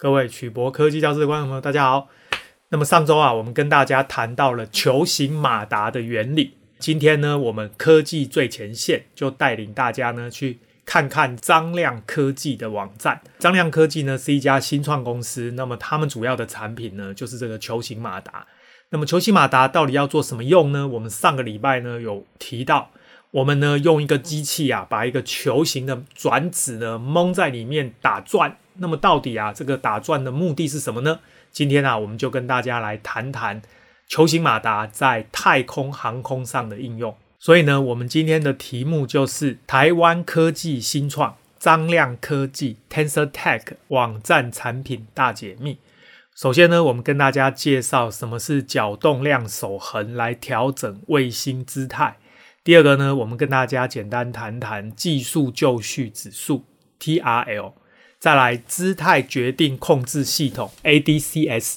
各位曲博科技教室的观众朋友，大家好。那么上周啊，我们跟大家谈到了球形马达的原理。今天呢，我们科技最前线就带领大家呢去看看张亮科技的网站。张亮科技呢是一家新创公司，那么他们主要的产品呢就是这个球形马达。那么球形马达到底要做什么用呢？我们上个礼拜呢有提到，我们呢用一个机器啊，把一个球形的转子呢蒙在里面打转。那么到底啊，这个打转的目的是什么呢？今天啊，我们就跟大家来谈谈球形马达在太空航空上的应用。所以呢，我们今天的题目就是台湾科技新创张量科技 TensorTech 网站产品大解密。首先呢，我们跟大家介绍什么是角动量守恒来调整卫星姿态。第二个呢，我们跟大家简单谈谈技术就绪指数 TRL。再来，姿态决定控制系统 ADCS，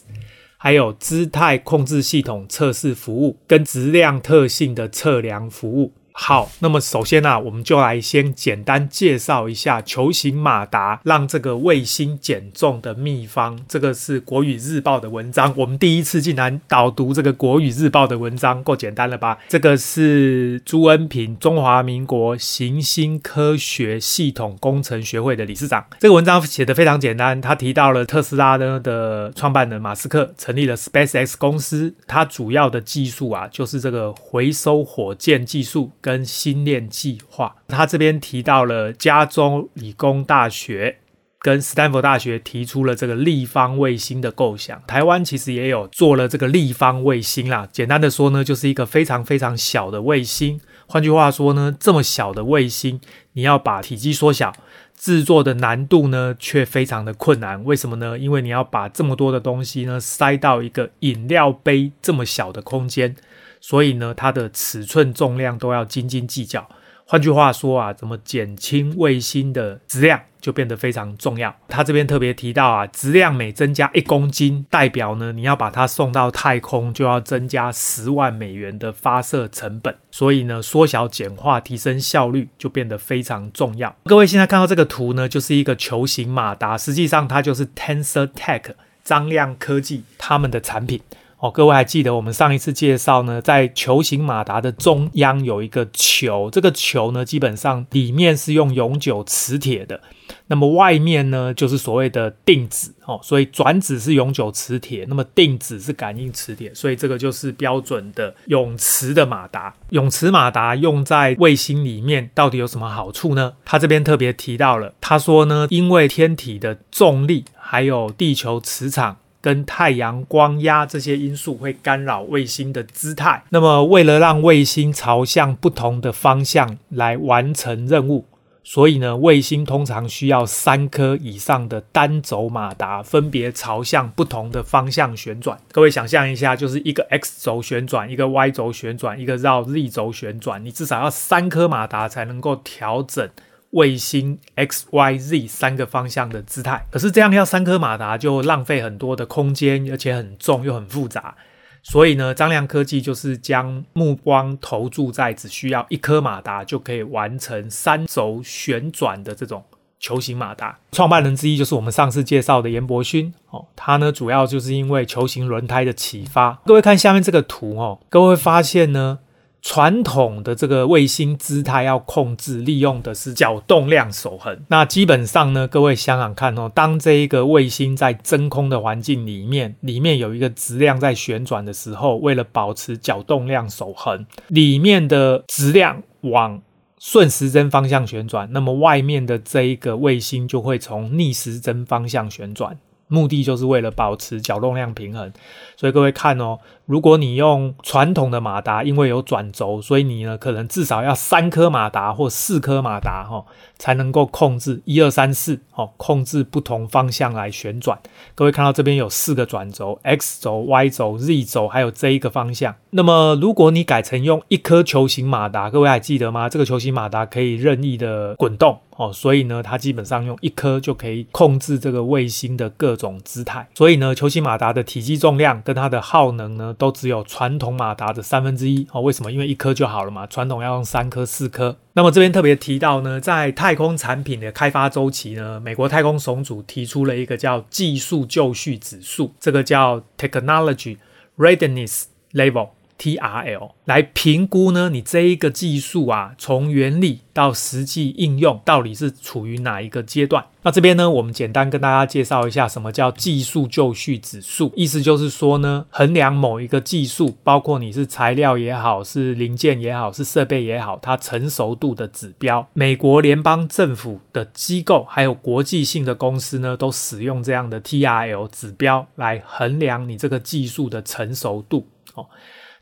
还有姿态控制系统测试服务跟质量特性的测量服务。好，那么首先呢、我们就来先简单介绍一下球形马达让这个卫星减重的秘方。这个是国语日报的文章，我们第一次竟然导读这个国语日报的文章，够简单了吧？这个是朱恩平，中华民国行星科学系统工程学会的理事长。这个文章写得非常简单，他提到了特斯拉呢的创办人马斯克成立了 SpaceX 公司，它主要的技术啊就是这个回收火箭技术跟星链计划，他这边提到了加州理工大学跟斯坦福大学提出了这个立方卫星的构想。台湾其实也有做了这个立方卫星啦。简单的说呢，就是一个非常非常小的卫星。换句话说呢，这么小的卫星，你要把体积缩小，制作的难度呢却非常的困难。为什么呢？因为你要把这么多的东西呢塞到一个饮料杯这么小的空间。所以呢，它的尺寸、重量都要斤斤计较。换句话说啊，怎么减轻卫星的质量就变得非常重要。他这边特别提到啊，质量每增加一公斤，代表呢，你要把它送到太空就要增加十万美元的发射成本。所以呢，缩小、简化、提升效率就变得非常重要。各位现在看到这个图呢，就是一个球形马达，实际上它就是 TensorTech 张量科技他们的产品。哦，各位还记得我们上一次介绍呢，在球形马达的中央有一个球，这个球呢，基本上里面是用永久磁铁的，那么外面呢就是所谓的定子哦，所以转子是永久磁铁，那么定子是感应磁铁，所以这个就是标准的永磁的马达。永磁马达用在卫星里面到底有什么好处呢？他这边特别提到了，他说呢，因为天体的重力还有地球磁场。跟太阳光压这些因素会干扰卫星的姿态。那么，为了让卫星朝向不同的方向来完成任务，所以呢，卫星通常需要三颗以上的单轴马达，分别朝向不同的方向旋转。各位想象一下，就是一个 X 轴旋转，一个 Y 轴旋转，一个绕 Z 轴旋转，你至少要三颗马达才能够调整。卫星 X、Y、Z 三个方向的姿态，可是这样要三颗马达就浪费很多的空间，而且很重又很复杂。所以呢，张亮科技就是将目光投注在只需要一颗马达就可以完成三轴旋转的这种球形马达。创办人之一就是我们上次介绍的颜伯勋哦，他呢主要就是因为球形轮胎的启发。各位看下面这个图哦，各位会发现呢。传统的这个卫星姿态要控制，利用的是角动量守恒。那基本上呢，各位想想看哦，当这一个卫星在真空的环境里面，里面有一个质量在旋转的时候，为了保持角动量守恒，里面的质量往顺时针方向旋转，那么外面的这一个卫星就会从逆时针方向旋转。目的就是为了保持角动量平衡，所以各位看哦，如果你用传统的马达，因为有转轴，所以你呢可能至少要三颗马达或四颗马达哈，才能够控制一二三四哦，控制不同方向来旋转。各位看到这边有四个转轴，X 轴、Y 轴、Z 轴，还有这一个方向。那么如果你改成用一颗球形马达，各位还记得吗？这个球形马达可以任意的滚动。哦，所以呢，它基本上用一颗就可以控制这个卫星的各种姿态。所以呢，球形马达的体积重量跟它的耗能呢，都只有传统马达的三分之一。哦，为什么？因为一颗就好了嘛，传统要用三颗、四颗。那么这边特别提到呢，在太空产品的开发周期呢，美国太空总署提出了一个叫技术就绪指数，这个叫 Technology Readiness Level。TRL 来评估呢，你这一个技术啊，从原理到实际应用，到底是处于哪一个阶段？那这边呢，我们简单跟大家介绍一下，什么叫技术就绪指数？意思就是说呢，衡量某一个技术，包括你是材料也好，是零件也好，是设备也好，它成熟度的指标。美国联邦政府的机构还有国际性的公司呢，都使用这样的 TRL 指标来衡量你这个技术的成熟度。哦。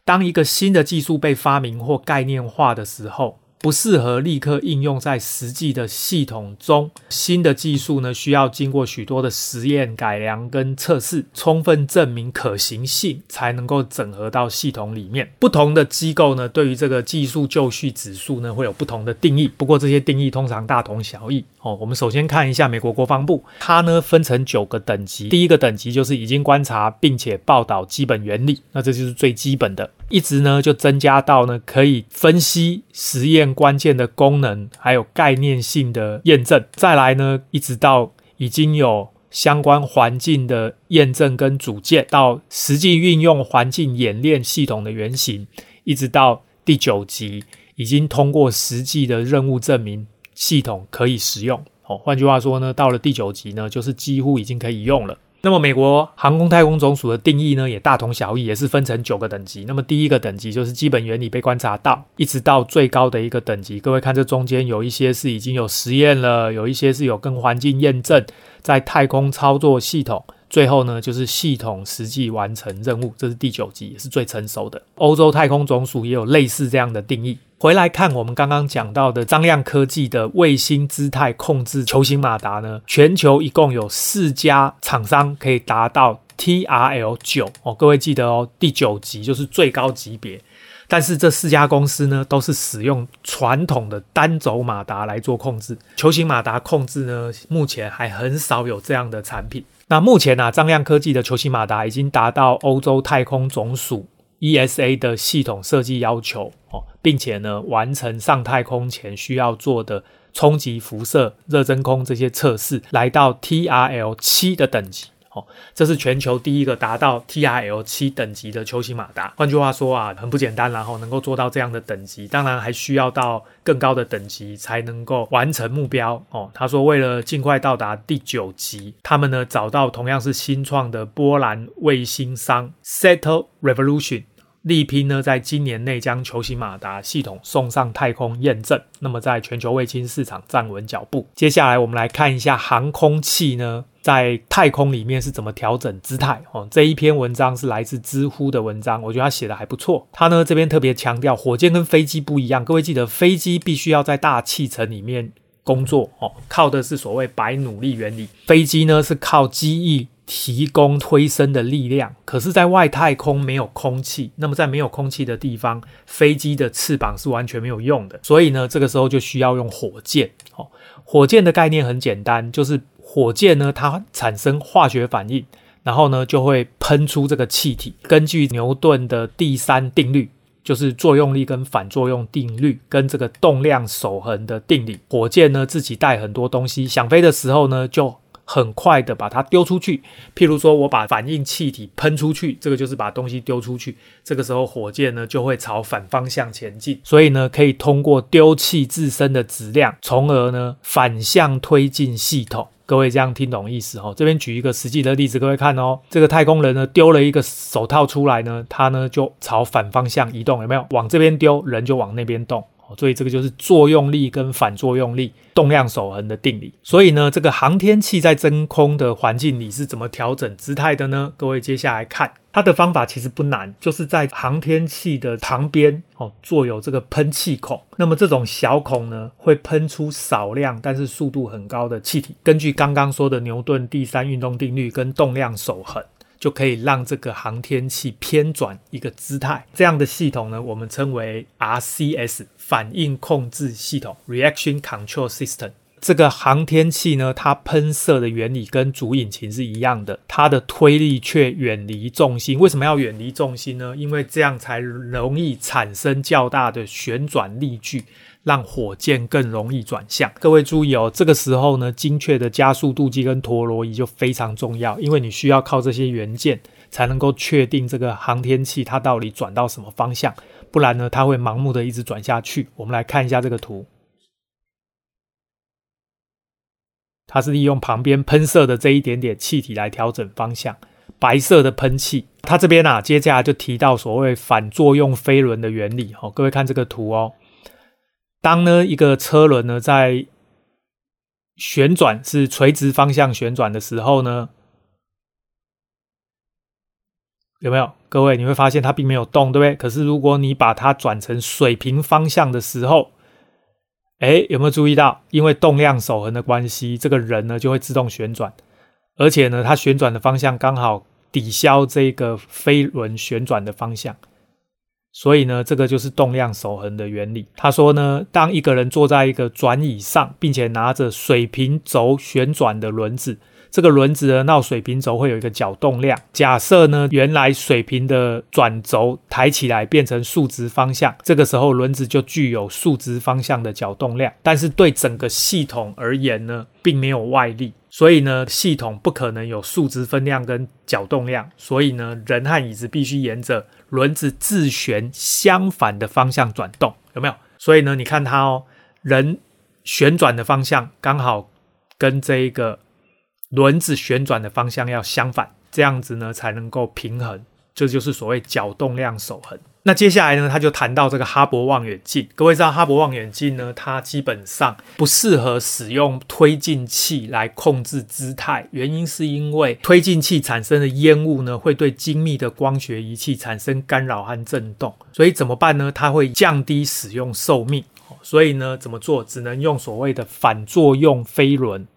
当一个新的技术被发明或概念化的时候，不适合立刻应用在实际的系统中。新的技术呢，需要经过许多的实验、改良跟测试，充分证明可行性，才能够整合到系统里面。不同的机构呢，对于这个技术就绪指数呢，会有不同的定义。不过这些定义通常大同小异。哦，我们首先看一下美国国防部，它呢分成九个等级。第一个等级就是已经观察并且报道基本原理，那这就是最基本的。一直呢就增加到呢可以分析实验关键的功能，还有概念性的验证。再来呢，一直到已经有相关环境的验证跟组件，到实际运用环境演练系统的原型，一直到第九级已经通过实际的任务证明系统可以使用。哦，换句话说呢，到了第九级呢，就是几乎已经可以用了。那么，美国航空太空总署的定义呢，也大同小异，也是分成九个等级。那么，第一个等级就是基本原理被观察到，一直到最高的一个等级。各位看，这中间有一些是已经有实验了，有一些是有跟环境验证，在太空操作系统。最后呢，就是系统实际完成任务，这是第九级，也是最成熟的。欧洲太空总署也有类似这样的定义。回来看我们刚刚讲到的张亮科技的卫星姿态控制球形马达呢，全球一共有四家厂商可以达到 TRL 九哦，各位记得哦，第九级就是最高级别。但是这四家公司呢，都是使用传统的单轴马达来做控制，球形马达控制呢，目前还很少有这样的产品。那目前啊，张亮科技的球形马达已经达到欧洲太空总署 ESA 的系统设计要求哦。并且呢，完成上太空前需要做的冲击辐射、热真空这些测试，来到 TRL 七的等级。哦，这是全球第一个达到 TRL 七等级的球形马达。换句话说啊，很不简单，然后能够做到这样的等级，当然还需要到更高的等级才能够完成目标。哦，他说为了尽快到达第九级，他们呢找到同样是新创的波兰卫星商 Settle Revolution。力拼呢，在今年内将球形马达系统送上太空验证，那么在全球卫星市场站稳脚步。接下来我们来看一下航空器呢，在太空里面是怎么调整姿态哦。这一篇文章是来自知乎的文章，我觉得他写的还不错。他呢这边特别强调，火箭跟飞机不一样。各位记得，飞机必须要在大气层里面工作哦，靠的是所谓白努力原理。飞机呢是靠机翼。提供推升的力量，可是，在外太空没有空气，那么在没有空气的地方，飞机的翅膀是完全没有用的。所以呢，这个时候就需要用火箭。哦，火箭的概念很简单，就是火箭呢，它产生化学反应，然后呢，就会喷出这个气体。根据牛顿的第三定律，就是作用力跟反作用定律，跟这个动量守恒的定理，火箭呢自己带很多东西，想飞的时候呢，就很快的把它丢出去，譬如说我把反应气体喷出去，这个就是把东西丢出去。这个时候火箭呢就会朝反方向前进，所以呢可以通过丢弃自身的质量，从而呢反向推进系统。各位这样听懂意思哦？这边举一个实际的例子，各位看哦，这个太空人呢丢了一个手套出来呢，他呢就朝反方向移动，有没有？往这边丢，人就往那边动。所以这个就是作用力跟反作用力、动量守恒的定理。所以呢，这个航天器在真空的环境里是怎么调整姿态的呢？各位接下来看，它的方法其实不难，就是在航天器的旁边哦，做有这个喷气孔。那么这种小孔呢，会喷出少量但是速度很高的气体。根据刚刚说的牛顿第三运动定律跟动量守恒。就可以让这个航天器偏转一个姿态，这样的系统呢，我们称为 RCS 反应控制系统 （Reaction Control System）。这个航天器呢，它喷射的原理跟主引擎是一样的，它的推力却远离重心。为什么要远离重心呢？因为这样才容易产生较大的旋转力矩，让火箭更容易转向。各位注意哦，这个时候呢，精确的加速度计跟陀螺仪就非常重要，因为你需要靠这些元件才能够确定这个航天器它到底转到什么方向。不然呢，它会盲目的一直转下去。我们来看一下这个图，它是利用旁边喷射的这一点点气体来调整方向。白色的喷气，它这边啊，接下来就提到所谓反作用飞轮的原理。哦，各位看这个图哦，当呢一个车轮呢在旋转，是垂直方向旋转的时候呢。有没有？各位，你会发现它并没有动，对不对？可是如果你把它转成水平方向的时候，哎，有没有注意到？因为动量守恒的关系，这个人呢就会自动旋转，而且呢，它旋转的方向刚好抵消这个飞轮旋转的方向，所以呢，这个就是动量守恒的原理。他说呢，当一个人坐在一个转椅上，并且拿着水平轴旋转的轮子。这个轮子的，绕水平轴会有一个角动量。假设呢，原来水平的转轴抬起来变成竖直方向，这个时候轮子就具有竖直方向的角动量。但是对整个系统而言呢，并没有外力，所以呢，系统不可能有竖直分量跟角动量。所以呢，人和椅子必须沿着轮子自旋相反的方向转动，有没有？所以呢，你看它哦，人旋转的方向刚好跟这一个。轮子旋转的方向要相反，这样子呢才能够平衡，这就是所谓角动量守恒。那接下来呢，他就谈到这个哈勃望远镜。各位知道哈勃望远镜呢，它基本上不适合使用推进器来控制姿态，原因是因为推进器产生的烟雾呢，会对精密的光学仪器产生干扰和震动。所以怎么办呢？它会降低使用寿命。所以呢，怎么做？只能用所谓的反作用飞轮。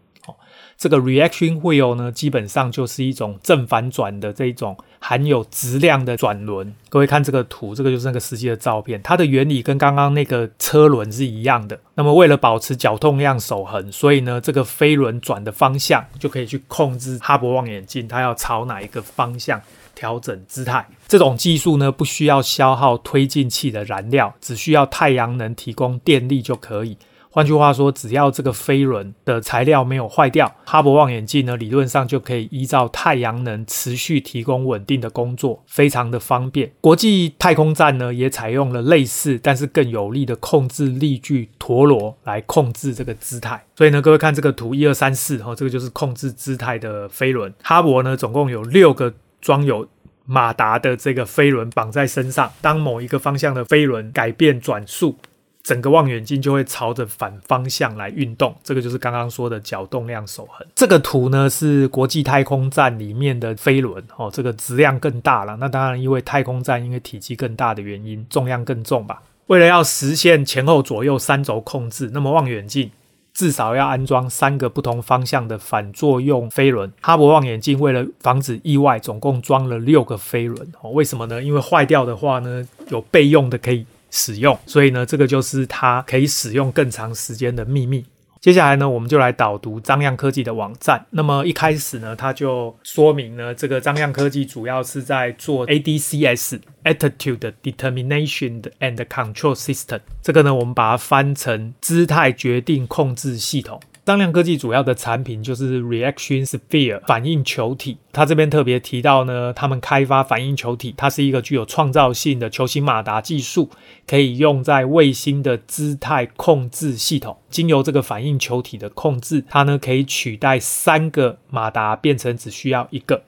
这个 reaction wheel 呢，基本上就是一种正反转的这种含有质量的转轮。各位看这个图，这个就是那个实际的照片，它的原理跟刚刚那个车轮是一样的。那么为了保持角动量守恒，所以呢，这个飞轮转的方向就可以去控制哈勃望远镜它要朝哪一个方向调整姿态。这种技术呢，不需要消耗推进器的燃料，只需要太阳能提供电力就可以。换句话说，只要这个飞轮的材料没有坏掉，哈勃望远镜呢，理论上就可以依照太阳能持续提供稳定的工作，非常的方便。国际太空站呢，也采用了类似但是更有力的控制力矩陀螺来控制这个姿态。所以呢，各位看这个图，一二三四，哈，这个就是控制姿态的飞轮。哈勃呢，总共有六个装有马达的这个飞轮绑在身上，当某一个方向的飞轮改变转速。整个望远镜就会朝着反方向来运动，这个就是刚刚说的角动量守恒。这个图呢是国际太空站里面的飞轮哦，这个质量更大了。那当然，因为太空站因为体积更大的原因，重量更重吧。为了要实现前后左右三轴控制，那么望远镜至少要安装三个不同方向的反作用飞轮。哈勃望远镜为了防止意外，总共装了六个飞轮哦。为什么呢？因为坏掉的话呢，有备用的可以。使用，所以呢，这个就是它可以使用更长时间的秘密。接下来呢，我们就来导读张漾科技的网站。那么一开始呢，它就说明呢，这个张漾科技主要是在做 ADCS（Attitude Determination and Control System）。这个呢，我们把它翻成姿态决定控制系统。张量科技主要的产品就是 Reaction Sphere 反应球体。他这边特别提到呢，他们开发反应球体，它是一个具有创造性的球形马达技术，可以用在卫星的姿态控制系统。经由这个反应球体的控制，它呢可以取代三个马达，变成只需要一个。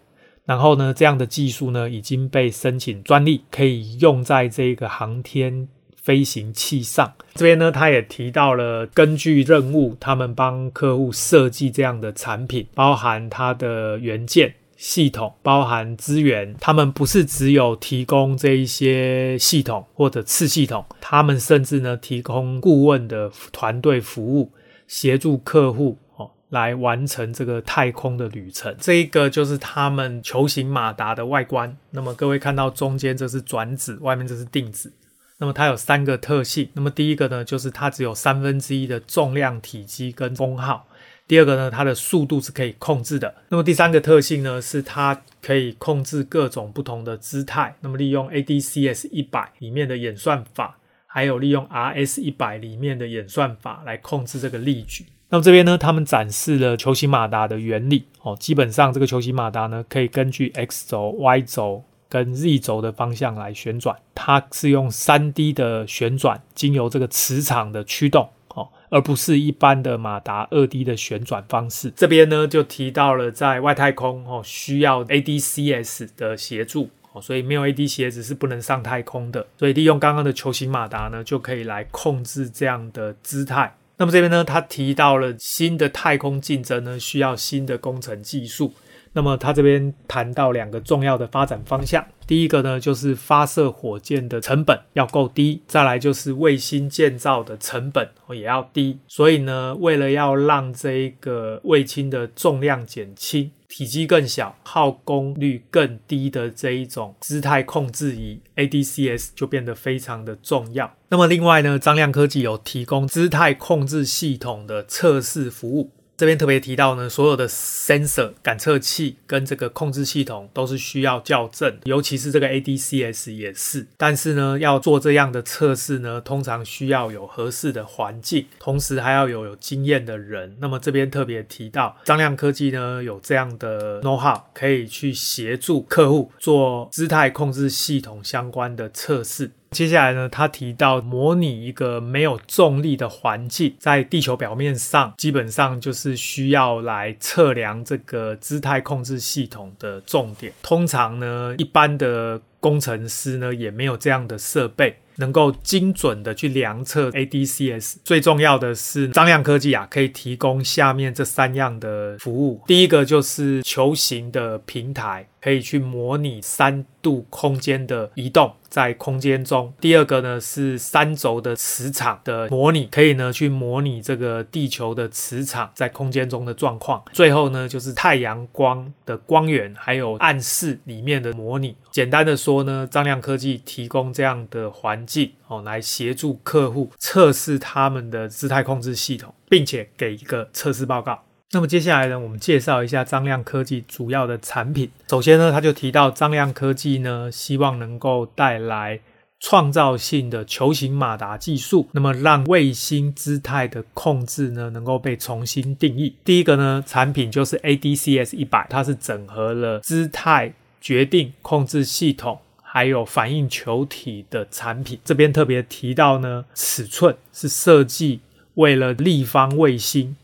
然后呢，这样的技术呢已经被申请专利，可以用在这个航天。飞行器上，这边呢，他也提到了，根据任务，他们帮客户设计这样的产品，包含它的元件、系统，包含资源。他们不是只有提供这一些系统或者次系统，他们甚至呢提供顾问的团队服务，协助客户哦来完成这个太空的旅程。这一个就是他们球形马达的外观。那么各位看到中间这是转子，外面这是定子。那么它有三个特性。那么第一个呢，就是它只有三分之一的重量、体积跟功耗。第二个呢，它的速度是可以控制的。那么第三个特性呢，是它可以控制各种不同的姿态。那么利用 ADCS 一百里面的演算法，还有利用 RS 一百里面的演算法来控制这个力矩。那么这边呢，他们展示了球形马达的原理哦。基本上这个球形马达呢，可以根据 X 轴、Y 轴跟 Z 轴的方向来旋转。它是用 3D 的旋转，经由这个磁场的驱动哦。而不是一般的马达二 D 的旋转方式。这边呢就提到了在外太空哦需要 ADCS 的协助哦，所以没有 ADCS 是不能上太空的。所以利用刚刚的球形马达呢就可以来控制这样的姿态。那么这边呢他提到了新的太空竞争呢需要新的工程技术。那么他这边谈到两个重要的发展方向。第一个呢，就是发射火箭的成本要够低，再来就是卫星建造的成本也要低。所以呢，为了要让这个卫星的重量减轻、体积更小、耗功率更低的这一种姿态控制仪，ADCS 就变得非常的重要。那么另外呢，张亮科技有提供姿态控制系统的测试服务。这边特别提到呢，所有的 sensor 感测器跟这个控制系统都是需要校正，尤其是这个 ADCS 也是。但是呢，要做这样的测试呢，通常需要有合适的环境，同时还要有有经验的人。那么这边特别提到，张亮科技呢有这样的 know how，可以去协助客户做姿态控制系统相关的测试。接下来呢，他提到模拟一个没有重力的环境，在地球表面上，基本上就是需要来测量这个姿态控制系统的重点。通常呢，一般的工程师呢也没有这样的设备，能够精准的去量测 ADCS。最重要的是，张亮科技啊，可以提供下面这三样的服务。第一个就是球形的平台。可以去模拟三度空间的移动在空间中。第二个呢是三轴的磁场的模拟，可以呢去模拟这个地球的磁场在空间中的状况。最后呢就是太阳光的光源还有暗室里面的模拟。简单的说呢，张亮科技提供这样的环境哦，来协助客户测试他们的姿态控制系统，并且给一个测试报告。那么接下来呢，我们介绍一下张亮科技主要的产品。首先呢，他就提到张亮科技呢，希望能够带来创造性的球形马达技术，那么让卫星姿态的控制呢，能够被重新定义。第一个呢，产品就是 ADCS 一百，它是整合了姿态决定控制系统，还有反应球体的产品。这边特别提到呢，尺寸是设计为了立方卫星。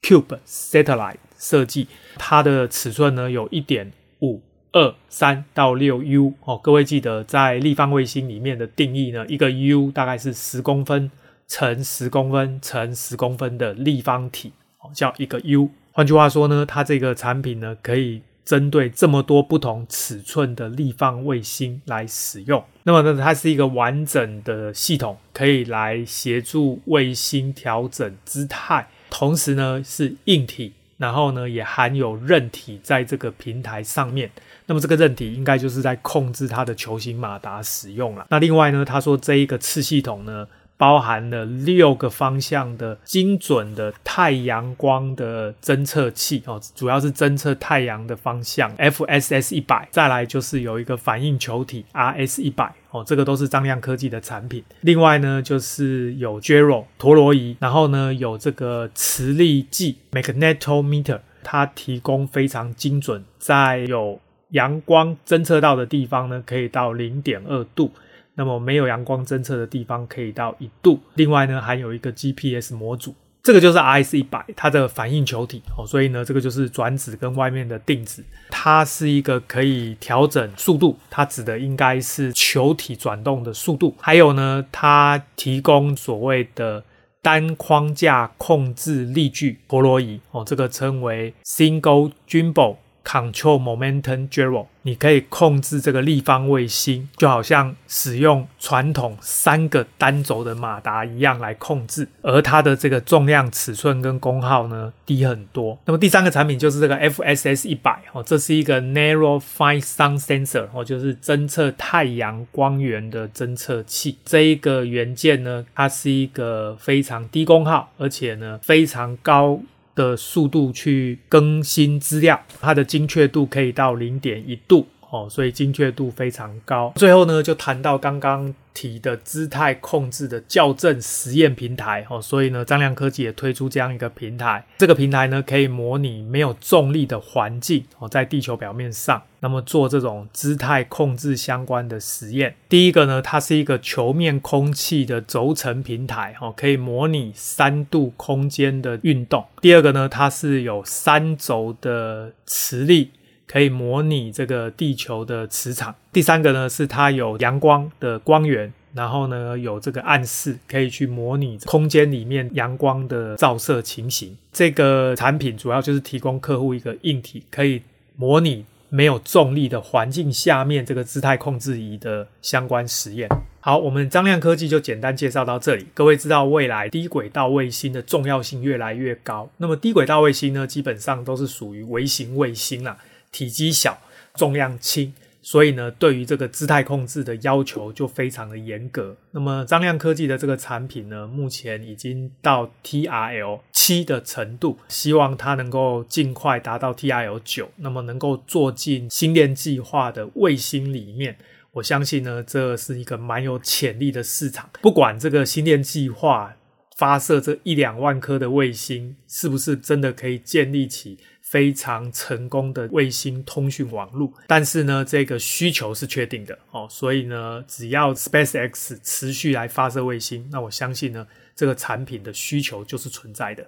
Cube Satellite 设计，它的尺寸呢有一点五二三到六 U 哦，各位记得在立方卫星里面的定义呢，一个 U 大概是十公分乘十公分乘十公分的立方体哦，叫一个 U。换句话说呢，它这个产品呢可以针对这么多不同尺寸的立方卫星来使用。那么呢，它是一个完整的系统，可以来协助卫星调整姿态。同时呢是硬体，然后呢也含有韧体在这个平台上面。那么这个韧体应该就是在控制它的球形马达使用了。那另外呢，他说这一个次系统呢，包含了六个方向的精准的太阳光的侦测器哦，主要是侦测太阳的方向，FSS 一百，再来就是有一个反应球体 RS 一百哦，这个都是张亮科技的产品。另外呢，就是有 Gyro 陀螺仪，然后呢有这个磁力计 Magnetometer，它提供非常精准，在有阳光侦测到的地方呢，可以到零点二度。那么没有阳光侦测的地方可以到一度，另外呢还有一个 GPS 模组，这个就是 RS100 它的反应球体哦，所以呢这个就是转子跟外面的定子，它是一个可以调整速度，它指的应该是球体转动的速度，还有呢它提供所谓的单框架控制力矩陀螺仪哦，这个称为 Single Gimbal Control Momentum Gyro，你可以控制这个立方卫星，就好像使用传统三个单轴的马达一样来控制，而它的这个重量、尺寸跟功耗呢低很多。那么第三个产品就是这个 FSS 一百哦，这是一个 Narrow Field Sun Sensor 哦，就是侦测太阳光源的侦测器。这一个元件呢，它是一个非常低功耗，而且呢非常高。的速度去更新资料，它的精确度可以到零点一度。哦，所以精确度非常高。最后呢，就谈到刚刚提的姿态控制的校正实验平台哦，所以呢，张亮科技也推出这样一个平台。这个平台呢，可以模拟没有重力的环境哦，在地球表面上，那么做这种姿态控制相关的实验。第一个呢，它是一个球面空气的轴承平台哦，可以模拟三度空间的运动。第二个呢，它是有三轴的磁力。可以模拟这个地球的磁场。第三个呢，是它有阳光的光源，然后呢有这个暗示，可以去模拟空间里面阳光的照射情形。这个产品主要就是提供客户一个硬体，可以模拟没有重力的环境下面这个姿态控制仪的相关实验。好，我们张亮科技就简单介绍到这里。各位知道未来低轨道卫星的重要性越来越高，那么低轨道卫星呢，基本上都是属于微型卫星啦。体积小，重量轻，所以呢，对于这个姿态控制的要求就非常的严格。那么张量科技的这个产品呢，目前已经到 TRL 七的程度，希望它能够尽快达到 TRL 九，那么能够做进星链计划的卫星里面。我相信呢，这是一个蛮有潜力的市场。不管这个星链计划发射这一两万颗的卫星，是不是真的可以建立起非常成功的卫星通讯网络，但是呢，这个需求是确定的哦，所以呢，只要 SpaceX 持续来发射卫星，那我相信呢，这个产品的需求就是存在的。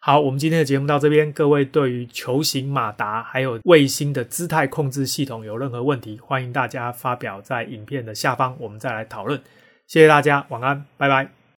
好，我们今天的节目到这边，各位对于球形马达还有卫星的姿态控制系统有任何问题，欢迎大家发表在影片的下方，我们再来讨论。谢谢大家，晚安，拜拜。